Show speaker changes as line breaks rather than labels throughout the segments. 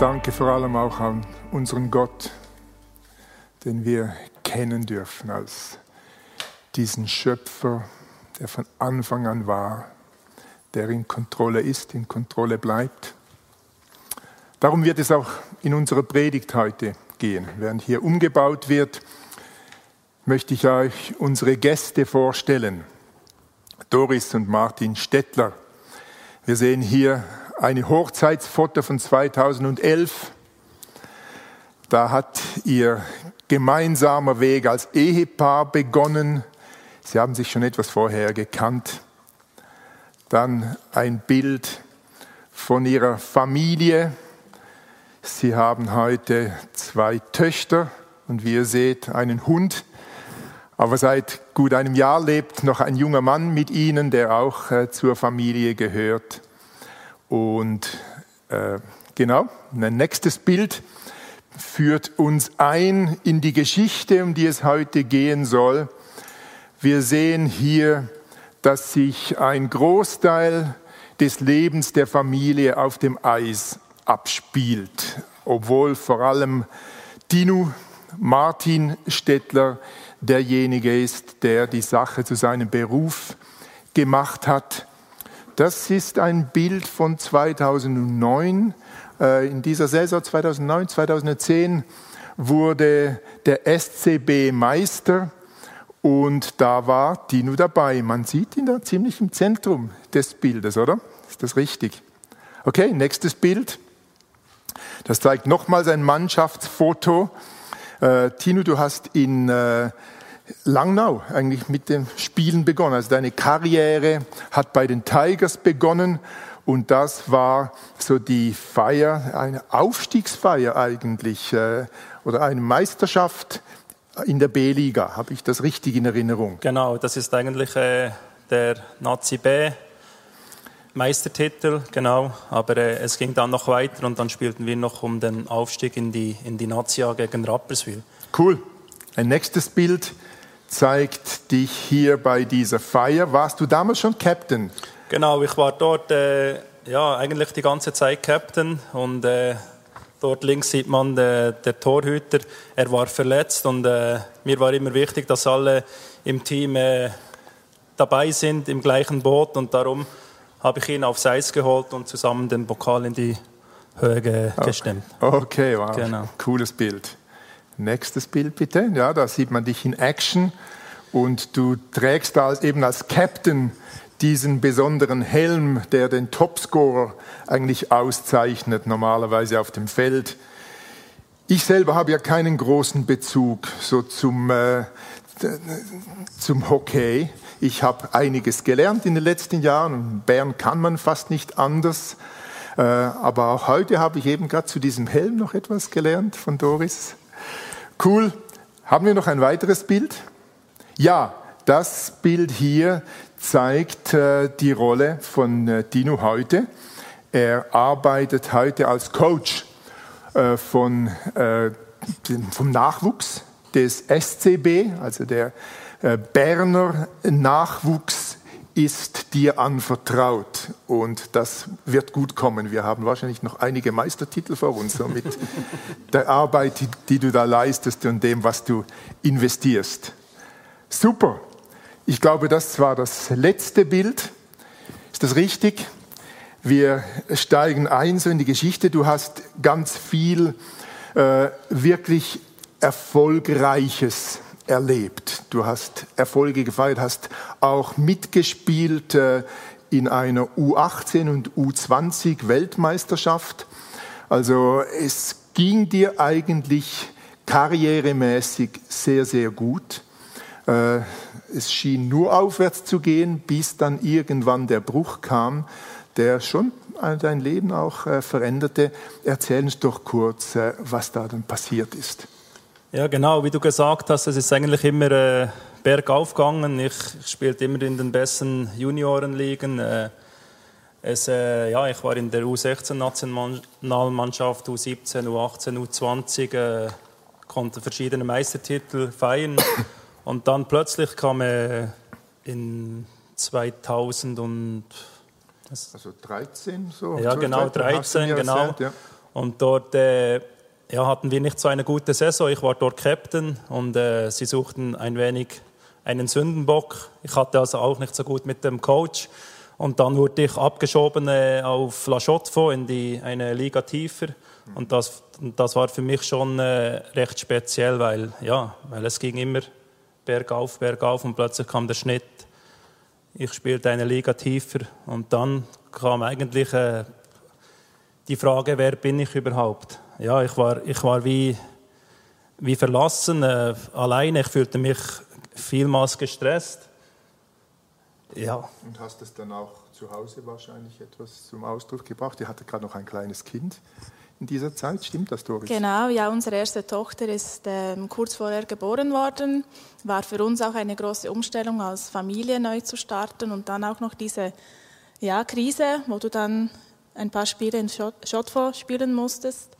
Danke vor allem auch an unseren Gott, den wir kennen dürfen als diesen Schöpfer, der von Anfang an war, der in Kontrolle ist, in Kontrolle bleibt. Darum wird es auch in unserer Predigt heute gehen. Während hier umgebaut wird, möchte ich euch unsere Gäste vorstellen. Doris und Martin Stettler. Wir sehen hier eine Hochzeitsfoto von 2011. Da hat ihr gemeinsamer Weg als Ehepaar begonnen. Sie haben sich schon etwas vorher gekannt. Dann ein Bild von ihrer Familie. Sie haben heute zwei Töchter und wie ihr seht, einen Hund. Aber seit gut einem Jahr lebt noch ein junger Mann mit ihnen, der auch äh, zur Familie gehört. Und äh, genau, ein nächstes Bild führt uns ein in die Geschichte, um die es heute gehen soll. Wir sehen hier, dass sich ein Großteil des Lebens der Familie auf dem Eis abspielt, obwohl vor allem Dinu Martin Stettler derjenige ist, der die Sache zu seinem Beruf gemacht hat. Das ist ein Bild von 2009. Äh, in dieser Saison 2009, 2010 wurde der SCB Meister und da war Dino dabei. Man sieht ihn da ziemlich im Zentrum des Bildes, oder? Ist das richtig? Okay, nächstes Bild. Das zeigt nochmals ein Mannschaftsfoto. Äh, Tino, du hast in äh, Langnau eigentlich mit dem Spielen begonnen. Also deine Karriere hat bei den Tigers begonnen und das war so die Feier, eine Aufstiegsfeier eigentlich äh, oder eine Meisterschaft in der B-Liga. Habe ich das richtig in Erinnerung?
Genau, das ist eigentlich äh, der Nazi B. Meistertitel, genau. Aber äh, es ging dann noch weiter und dann spielten wir noch um den Aufstieg in die, in die Nazi A gegen Rapperswil.
Cool. Ein nächstes Bild zeigt dich hier bei dieser Feier. Warst du damals schon Captain?
Genau, ich war dort äh, ja, eigentlich die ganze Zeit Captain und äh, dort links sieht man äh, der Torhüter. Er war verletzt und äh, mir war immer wichtig, dass alle im Team äh, dabei sind, im gleichen Boot und darum habe ich ihn aufs Eis geholt und zusammen den Pokal in die Höhe ge gestemmt.
Okay, wow. Genau. Cooles Bild. Nächstes Bild bitte. Ja, da sieht man dich in Action und du trägst da eben als Captain diesen besonderen Helm, der den Topscorer eigentlich auszeichnet, normalerweise auf dem Feld. Ich selber habe ja keinen großen Bezug so zum, äh, zum Hockey. Ich habe einiges gelernt in den letzten Jahren. In Bern kann man fast nicht anders. Äh, aber auch heute habe ich eben gerade zu diesem Helm noch etwas gelernt von Doris. Cool. Haben wir noch ein weiteres Bild? Ja, das Bild hier zeigt äh, die Rolle von äh, Dino heute. Er arbeitet heute als Coach äh, von, äh, vom Nachwuchs des SCB, also der äh, Berner Nachwuchs ist dir anvertraut und das wird gut kommen. Wir haben wahrscheinlich noch einige Meistertitel vor uns so mit der Arbeit, die, die du da leistest und dem, was du investierst. Super. Ich glaube, das war das letzte Bild. Ist das richtig? Wir steigen ein so in die Geschichte. Du hast ganz viel äh, wirklich Erfolgreiches erlebt. Du hast Erfolge gefeiert, hast auch mitgespielt äh, in einer U18 und U20 Weltmeisterschaft. Also es ging dir eigentlich karrieremäßig sehr, sehr gut. Äh, es schien nur aufwärts zu gehen, bis dann irgendwann der Bruch kam. der schon dein Leben auch äh, veränderte. Erzähl uns doch kurz, was da dann passiert ist.
Ja, genau, wie du gesagt hast, es ist eigentlich immer äh, bergauf gegangen. Ich, ich spielte immer in den besten Juniorenligen. Äh, es, äh, ja, ich war in der U16-Nationalmannschaft, U17, U18, U20, äh, konnte verschiedene Meistertitel feiern. Und dann plötzlich kam äh, in 2000 und
also 13 so?
Ja, genau, 13, genau. Erzählt, ja. Und dort äh, ja, hatten wir nicht so eine gute Saison. Ich war dort Captain und äh, sie suchten ein wenig einen Sündenbock. Ich hatte also auch nicht so gut mit dem Coach. Und dann wurde ich abgeschoben äh, auf La Chaux in die, eine Liga tiefer. Und das, das war für mich schon äh, recht speziell, weil, ja, weil es ging immer bergauf, bergauf und plötzlich kam der Schnitt. Ich spielte eine Liga tiefer und dann kam eigentlich äh, die Frage, wer bin ich überhaupt? Ja, ich war, ich war wie, wie verlassen, äh, alleine. Ich fühlte mich vielmals gestresst.
Ja. Und hast es dann auch zu Hause wahrscheinlich etwas zum Ausdruck gebracht? Ihr hattet gerade noch ein kleines Kind in dieser Zeit, stimmt das, Doris?
Genau, ja, unsere erste Tochter ist ähm, kurz vorher geboren worden. War für uns auch eine große Umstellung, als Familie neu zu starten und dann auch noch diese ja, Krise, wo du dann ein paar Spiele in Schotfo spielen musstest.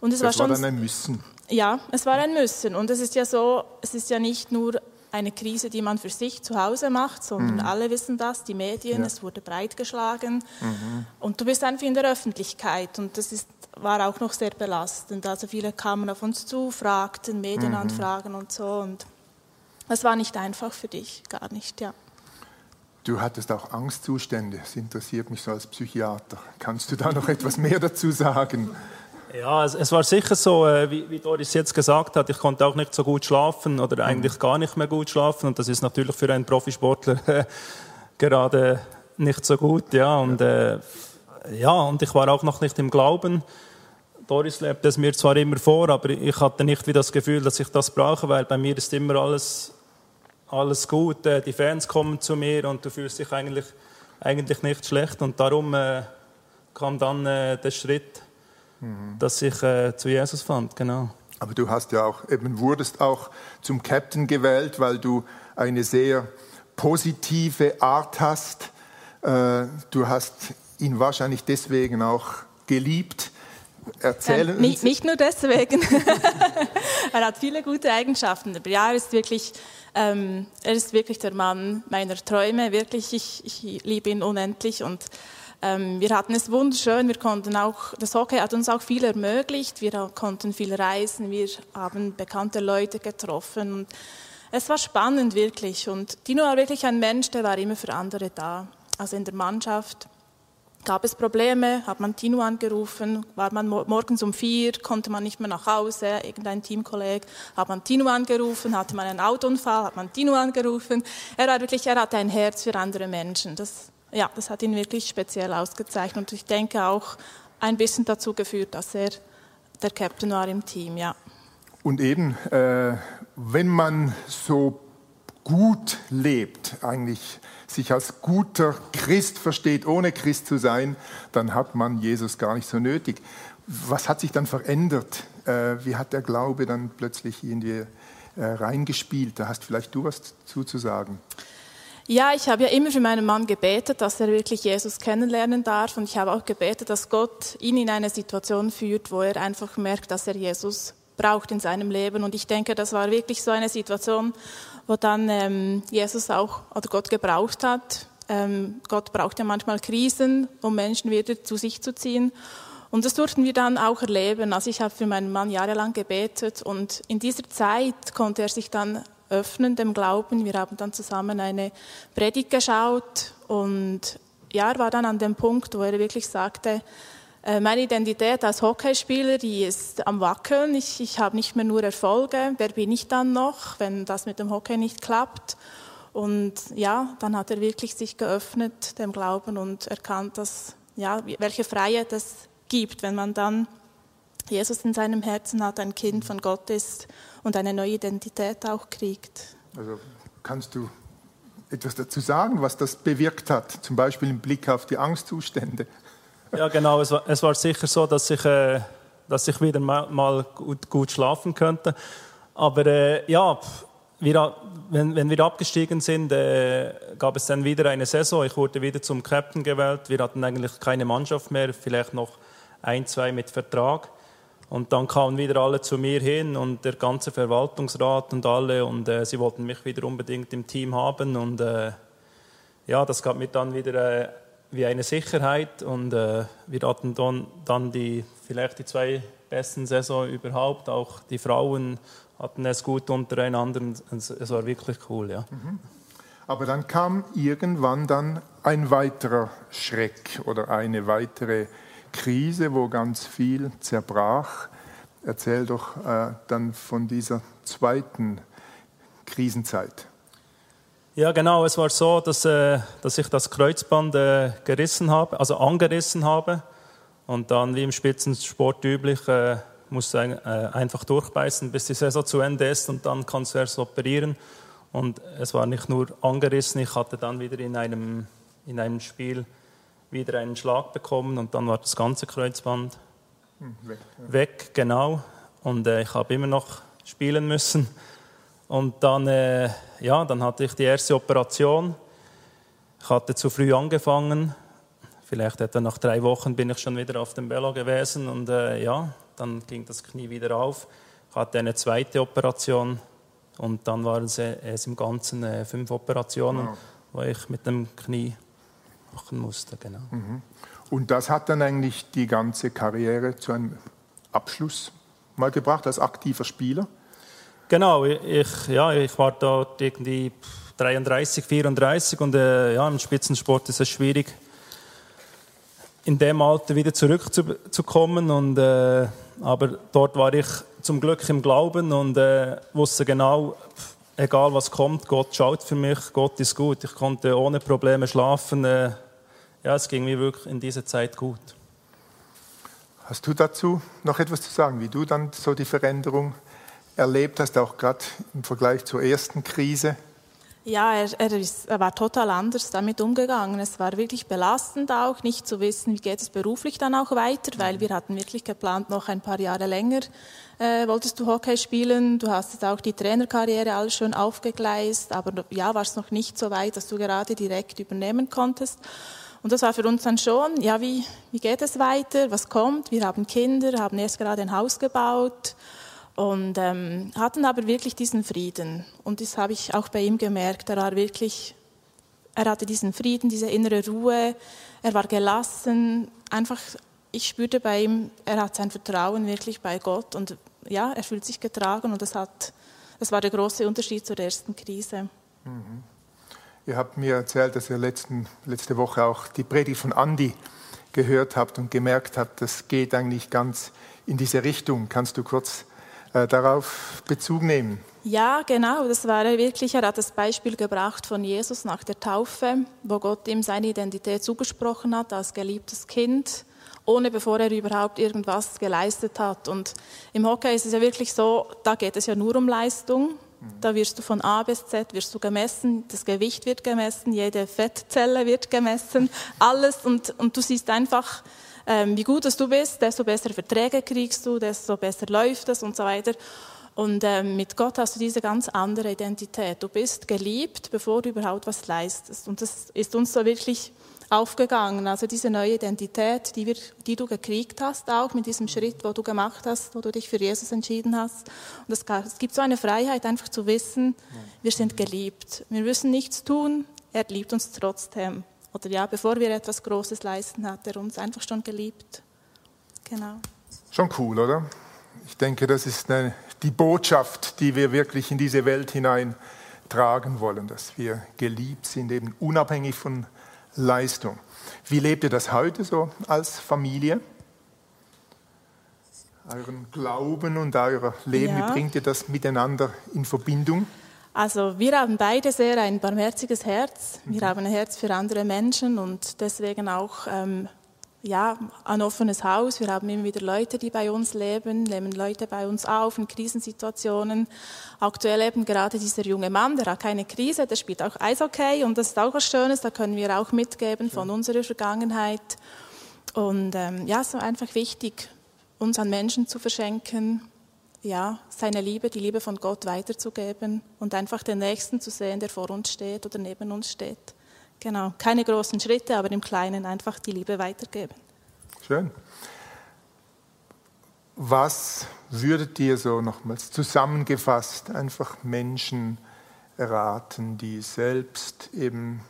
Und es das war, schon, war dann ein Müssen.
Ja, es war ein Müssen. Und es ist ja so, es ist ja nicht nur eine Krise, die man für sich zu Hause macht, sondern mhm. alle wissen das, die Medien, ja. es wurde breitgeschlagen mhm. und du bist einfach in der Öffentlichkeit und das ist, war auch noch sehr belastend. Also viele kamen auf uns zu, fragten, Medienanfragen mhm. und so und es war nicht einfach für dich, gar nicht, ja.
Du hattest auch Angstzustände, das interessiert mich so als Psychiater. Kannst du da noch etwas mehr dazu sagen?
Ja, es, es, war sicher so, äh, wie, wie, Doris jetzt gesagt hat, ich konnte auch nicht so gut schlafen oder eigentlich mhm. gar nicht mehr gut schlafen und das ist natürlich für einen Profisportler äh, gerade nicht so gut, ja und äh, ja und ich war auch noch nicht im Glauben. Doris lebt es mir zwar immer vor, aber ich hatte nicht wie das Gefühl, dass ich das brauche, weil bei mir ist immer alles alles gut, äh, die Fans kommen zu mir und du fühlst dich eigentlich eigentlich nicht schlecht und darum äh, kam dann äh, der Schritt mhm. dass ich äh, zu Jesus fand, genau.
Aber du hast ja auch, eben wurdest auch zum Captain gewählt, weil du eine sehr positive Art hast. Äh, du hast ihn wahrscheinlich deswegen auch geliebt.
Erzählen ähm, nicht, nicht, nur deswegen. er hat viele gute Eigenschaften. Aber ja, er ist wirklich, ähm, er ist wirklich der Mann meiner Träume. Wirklich, ich, ich liebe ihn unendlich und wir hatten es wunderschön, wir konnten auch, das Hockey hat uns auch viel ermöglicht, wir konnten viel reisen, wir haben bekannte Leute getroffen. Und es war spannend wirklich. Und Dino war wirklich ein Mensch, der war immer für andere da. Also in der Mannschaft gab es Probleme, hat man Tino angerufen, war man morgens um vier, konnte man nicht mehr nach Hause, irgendein Teamkolleg, hat man Tino angerufen, hatte man einen Autounfall, hat man Tino angerufen. Er war wirklich, er hatte ein Herz für andere Menschen. Das ja, das hat ihn wirklich speziell ausgezeichnet. Und ich denke auch ein bisschen dazu geführt, dass er der Captain war im Team, ja.
Und eben, äh, wenn man so gut lebt, eigentlich sich als guter Christ versteht, ohne Christ zu sein, dann hat man Jesus gar nicht so nötig. Was hat sich dann verändert? Äh, wie hat der Glaube dann plötzlich irgendwie äh, reingespielt? Da hast vielleicht du was zu, zu sagen.
Ja, ich habe ja immer für meinen Mann gebetet, dass er wirklich Jesus kennenlernen darf. Und ich habe auch gebetet, dass Gott ihn in eine Situation führt, wo er einfach merkt, dass er Jesus braucht in seinem Leben. Und ich denke, das war wirklich so eine Situation, wo dann ähm, Jesus auch oder Gott gebraucht hat. Ähm, Gott braucht ja manchmal Krisen, um Menschen wieder zu sich zu ziehen. Und das durften wir dann auch erleben. Also ich habe für meinen Mann jahrelang gebetet und in dieser Zeit konnte er sich dann öffnen dem Glauben. Wir haben dann zusammen eine Predigt geschaut und ja, er war dann an dem Punkt, wo er wirklich sagte, äh, meine Identität als Hockeyspieler, die ist am Wackeln. Ich, ich habe nicht mehr nur Erfolge. Wer bin ich dann noch, wenn das mit dem Hockey nicht klappt? Und ja, dann hat er wirklich sich geöffnet dem Glauben und erkannt, dass, ja, welche Freiheit es gibt, wenn man dann Jesus in seinem Herzen hat, ein Kind von Gott ist und eine neue Identität auch kriegt.
Also kannst du etwas dazu sagen, was das bewirkt hat, zum Beispiel im Blick auf die Angstzustände?
Ja, genau. Es war, es war sicher so, dass ich, äh, dass ich wieder mal, mal gut, gut, schlafen könnte. Aber äh, ja, wir, wenn, wenn, wir abgestiegen sind, äh, gab es dann wieder eine Saison. Ich wurde wieder zum Captain gewählt. Wir hatten eigentlich keine Mannschaft mehr, vielleicht noch ein, zwei mit Vertrag. Und dann kamen wieder alle zu mir hin und der ganze Verwaltungsrat und alle und äh, sie wollten mich wieder unbedingt im Team haben und äh, ja, das gab mir dann wieder äh, wie eine Sicherheit und äh, wir hatten dann, dann die vielleicht die zwei besten Saison überhaupt. Auch die Frauen hatten es gut untereinander und es war wirklich cool, ja. Mhm.
Aber dann kam irgendwann dann ein weiterer Schreck oder eine weitere Krise, wo ganz viel zerbrach. Erzähl doch äh, dann von dieser zweiten Krisenzeit.
Ja, genau. Es war so, dass, äh, dass ich das Kreuzband äh, gerissen habe, also angerissen habe. Und dann, wie im Spitzensport üblich, äh, musst du ein, äh, einfach durchbeißen, bis die Saison zu Ende ist und dann kannst du erst operieren. Und es war nicht nur angerissen, ich hatte dann wieder in einem, in einem Spiel wieder einen Schlag bekommen und dann war das ganze Kreuzband hm, weg. Ja. Weg, genau. Und äh, ich habe immer noch spielen müssen. Und dann, äh, ja, dann hatte ich die erste Operation. Ich hatte zu früh angefangen. Vielleicht etwa nach drei Wochen bin ich schon wieder auf dem Bello gewesen und äh, ja, dann ging das Knie wieder auf. Ich hatte eine zweite Operation und dann waren es, äh, es im Ganzen äh, fünf Operationen, wow. wo ich mit dem Knie machen musste. Genau. Mhm.
Und das hat dann eigentlich die ganze Karriere zu einem Abschluss mal gebracht als aktiver Spieler?
Genau, ich, ja, ich war dort irgendwie 33, 34 und äh, ja, im Spitzensport ist es schwierig, in dem Alter wieder zurückzukommen. Und, äh, aber dort war ich zum Glück im Glauben und äh, wusste genau, egal was kommt, Gott schaut für mich, Gott ist gut. Ich konnte ohne Probleme schlafen. Äh, ja, es ging mir wirklich in dieser Zeit gut.
Hast du dazu noch etwas zu sagen, wie du dann so die Veränderung erlebt hast, auch gerade im Vergleich zur ersten Krise?
Ja, er, er, ist, er, war total anders damit umgegangen. Es war wirklich belastend auch, nicht zu wissen, wie geht es beruflich dann auch weiter, weil wir hatten wirklich geplant, noch ein paar Jahre länger äh, wolltest du Hockey spielen. Du hast jetzt auch die Trainerkarriere alles schon aufgegleist, aber ja, war es noch nicht so weit, dass du gerade direkt übernehmen konntest. Und das war für uns dann schon, ja, wie, wie geht es weiter, was kommt? Wir haben Kinder, haben erst gerade ein Haus gebaut und ähm, hatten aber wirklich diesen Frieden. Und das habe ich auch bei ihm gemerkt. Er war wirklich, er hatte diesen Frieden, diese innere Ruhe. Er war gelassen. Einfach, ich spürte bei ihm, er hat sein Vertrauen wirklich bei Gott. Und ja, er fühlt sich getragen. Und das hat, das war der große Unterschied zur ersten Krise. Mhm.
Ihr habt mir erzählt, dass ihr letzten, letzte Woche auch die Predigt von Andi gehört habt und gemerkt habt, das geht eigentlich ganz in diese Richtung. Kannst du kurz äh, darauf Bezug nehmen.
Ja, genau. Das war er wirklich. Er hat das Beispiel gebracht von Jesus nach der Taufe, wo Gott ihm seine Identität zugesprochen hat als geliebtes Kind, ohne bevor er überhaupt irgendwas geleistet hat. Und im Hockey ist es ja wirklich so, da geht es ja nur um Leistung. Da wirst du von A bis Z wirst du gemessen, das Gewicht wird gemessen, jede Fettzelle wird gemessen, alles und, und du siehst einfach, ähm, wie gut du bist, desto besser Verträge kriegst du, desto besser läuft es und so weiter. Und ähm, mit Gott hast du diese ganz andere Identität. Du bist geliebt, bevor du überhaupt was leistest. Und das ist uns so wirklich aufgegangen. Also diese neue Identität, die, wir, die du gekriegt hast, auch mit diesem Schritt, wo du gemacht hast, wo du dich für Jesus entschieden hast. Und es, gibt so eine Freiheit, einfach zu wissen, wir sind geliebt. Wir müssen nichts tun, er liebt uns trotzdem. Oder ja, bevor wir etwas Großes leisten, hat er uns einfach schon geliebt. Genau.
Schon cool, oder? Ich denke, das ist eine, die Botschaft, die wir wirklich in diese Welt hinein tragen wollen, dass wir geliebt sind, eben unabhängig von Leistung. Wie lebt ihr das heute so als Familie? Euren Glauben und euer Leben, ja. wie bringt ihr das miteinander in Verbindung?
Also wir haben beide sehr ein barmherziges Herz. Wir mhm. haben ein Herz für andere Menschen und deswegen auch ähm, ja, ein offenes Haus. Wir haben immer wieder Leute, die bei uns leben, nehmen Leute bei uns auf in Krisensituationen. Aktuell eben gerade dieser junge Mann, der hat keine Krise, der spielt auch Eishockey und das ist auch was Schönes, da können wir auch mitgeben von unserer Vergangenheit. Und ähm, ja, es ist einfach wichtig, uns an Menschen zu verschenken, ja, seine Liebe, die Liebe von Gott weiterzugeben und einfach den Nächsten zu sehen, der vor uns steht oder neben uns steht. Genau, keine großen Schritte, aber im Kleinen einfach die Liebe weitergeben.
Schön. Was würdet ihr so nochmals zusammengefasst einfach Menschen raten, die selbst eben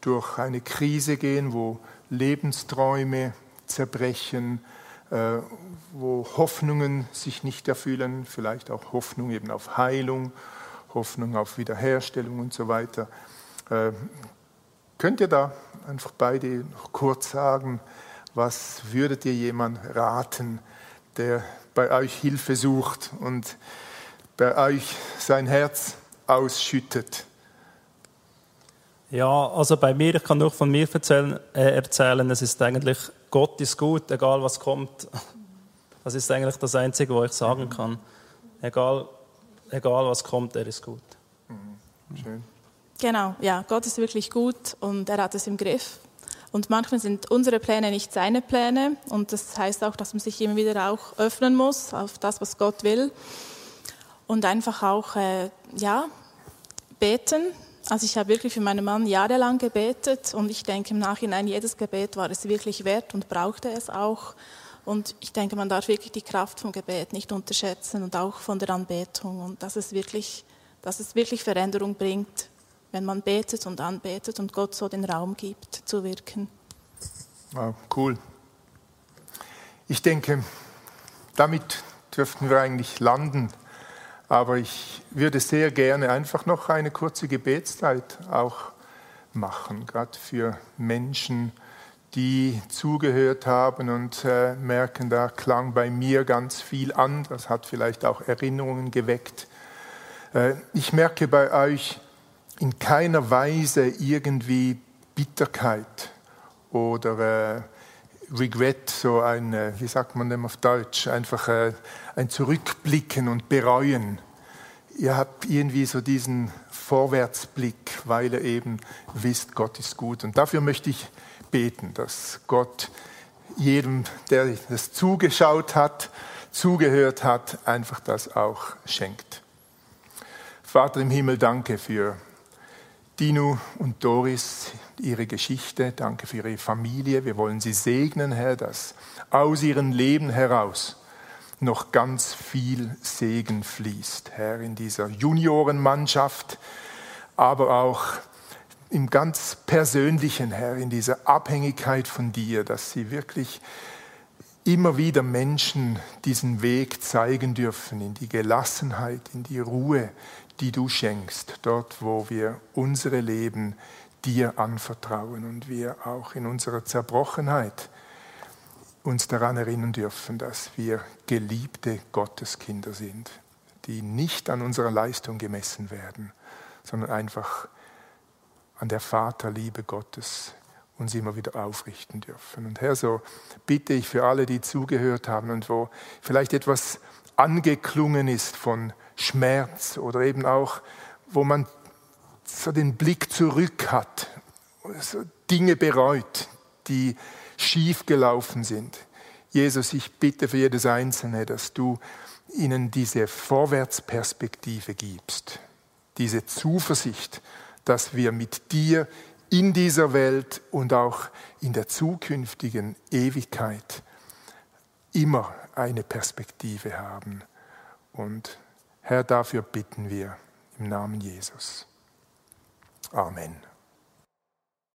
durch eine Krise gehen, wo Lebensträume zerbrechen, äh, wo Hoffnungen sich nicht erfüllen, vielleicht auch Hoffnung eben auf Heilung, Hoffnung auf Wiederherstellung und so weiter. Könnt ihr da einfach beide noch kurz sagen, was würdet ihr jemand raten, der bei euch Hilfe sucht und bei euch sein Herz ausschüttet?
Ja, also bei mir, ich kann nur von mir erzählen, äh, erzählen, es ist eigentlich, Gott ist gut, egal was kommt. Das ist eigentlich das Einzige, was ich sagen kann. Egal, egal was kommt, er ist gut.
Mhm. Schön.
Genau, ja, Gott ist wirklich gut und er hat es im Griff. Und manchmal sind unsere Pläne nicht seine Pläne und das heißt auch, dass man sich immer wieder auch öffnen muss auf das, was Gott will. Und einfach auch, äh, ja, beten, also ich habe wirklich für meinen Mann jahrelang gebetet und ich denke im Nachhinein, jedes Gebet war es wirklich wert und brauchte es auch. Und ich denke, man darf wirklich die Kraft vom Gebet nicht unterschätzen und auch von der Anbetung. Und dass es wirklich, dass es wirklich Veränderung bringt, wenn man betet und anbetet und Gott so den Raum gibt, zu wirken.
Wow, cool. Ich denke, damit dürften wir eigentlich landen aber ich würde sehr gerne einfach noch eine kurze Gebetszeit auch machen, gerade für Menschen, die zugehört haben und äh, merken, da klang bei mir ganz viel an. Das hat vielleicht auch Erinnerungen geweckt. Äh, ich merke bei euch in keiner Weise irgendwie Bitterkeit oder äh, Regret, so ein, äh, wie sagt man dem auf Deutsch, einfach äh, ein Zurückblicken und Bereuen. Ihr habt irgendwie so diesen Vorwärtsblick, weil ihr eben wisst, Gott ist gut. Und dafür möchte ich beten, dass Gott jedem, der das zugeschaut hat, zugehört hat, einfach das auch schenkt. Vater im Himmel, danke für Dino und Doris, ihre Geschichte. Danke für ihre Familie. Wir wollen sie segnen, Herr, dass aus ihrem Leben heraus noch ganz viel Segen fließt, Herr, in dieser Juniorenmannschaft, aber auch im ganz persönlichen, Herr, in dieser Abhängigkeit von dir, dass sie wirklich immer wieder Menschen diesen Weg zeigen dürfen, in die Gelassenheit, in die Ruhe, die du schenkst, dort, wo wir unsere Leben dir anvertrauen und wir auch in unserer Zerbrochenheit uns daran erinnern dürfen, dass wir geliebte Gotteskinder sind, die nicht an unserer Leistung gemessen werden, sondern einfach an der Vaterliebe Gottes uns immer wieder aufrichten dürfen. Und Herr, so bitte ich für alle, die zugehört haben und wo vielleicht etwas angeklungen ist von Schmerz oder eben auch, wo man so den Blick zurück hat, so Dinge bereut, die schief gelaufen sind. Jesus, ich bitte für jedes Einzelne, dass du ihnen diese Vorwärtsperspektive gibst, diese Zuversicht, dass wir mit dir in dieser Welt und auch in der zukünftigen Ewigkeit immer eine Perspektive haben. Und Herr, dafür bitten wir im Namen Jesus. Amen.